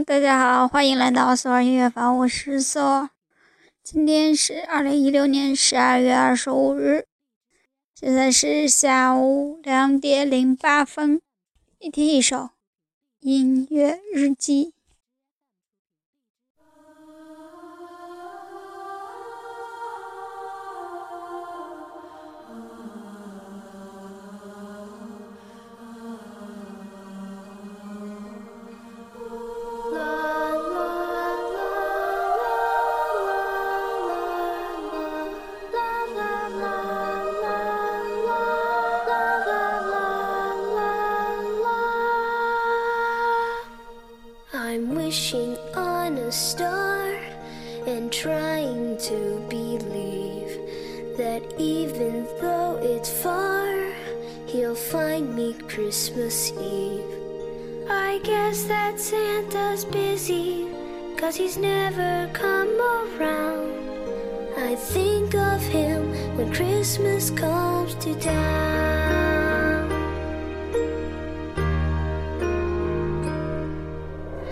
大家好，欢迎来到索尔音乐房，我是索尔。今天是二零一六年十二月二十五日，现在是下午两点零八分。一天一首音乐日记。Wishing on a star and trying to believe that even though it's far, he'll find me Christmas Eve. I guess that Santa's busy, cause he's never come around. I think of him when Christmas comes to town.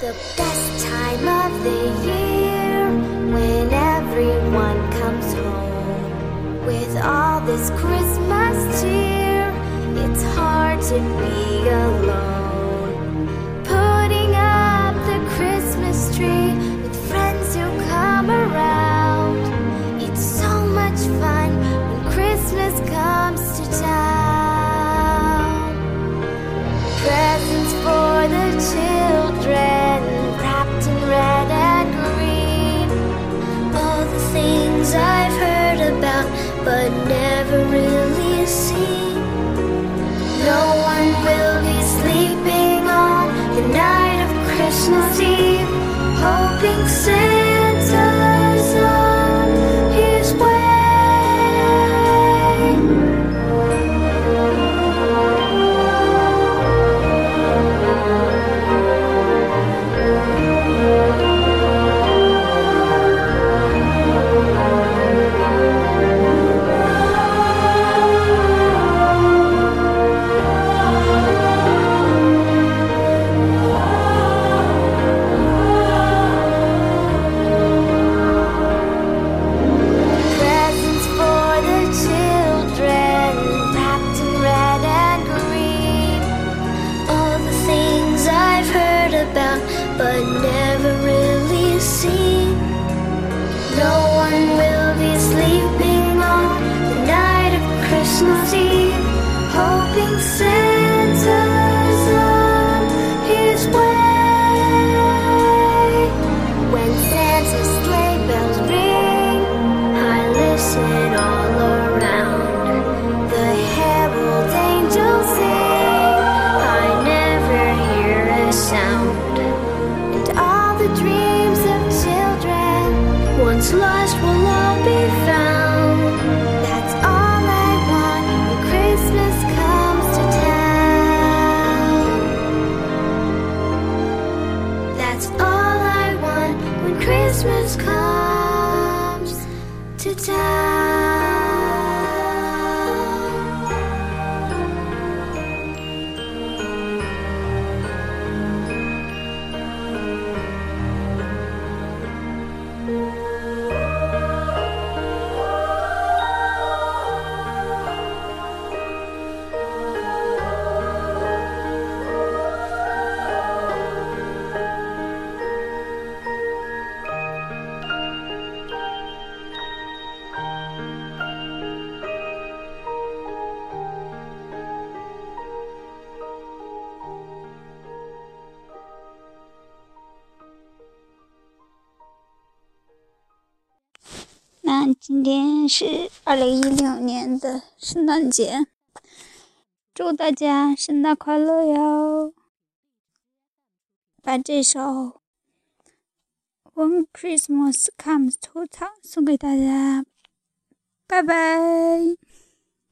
The this Christmas cheer. It's hard to be alone. Putting up the Christmas tree with friends who come around. It's so much fun when Christmas comes to town. Presents for the children, never really seen. No one will be sleeping on the night of Christmas Eve, hoping but never really seen. No one will be sleeping on the night of Christmas Eve, hoping Santa's on his way. When Santa's sleigh bells ring, I listen all That's all I want when Christmas comes to town. 今天是二零一六年的圣诞节，祝大家圣诞快乐哟！把这首《When Christmas Comes to Town》送给大家，拜拜。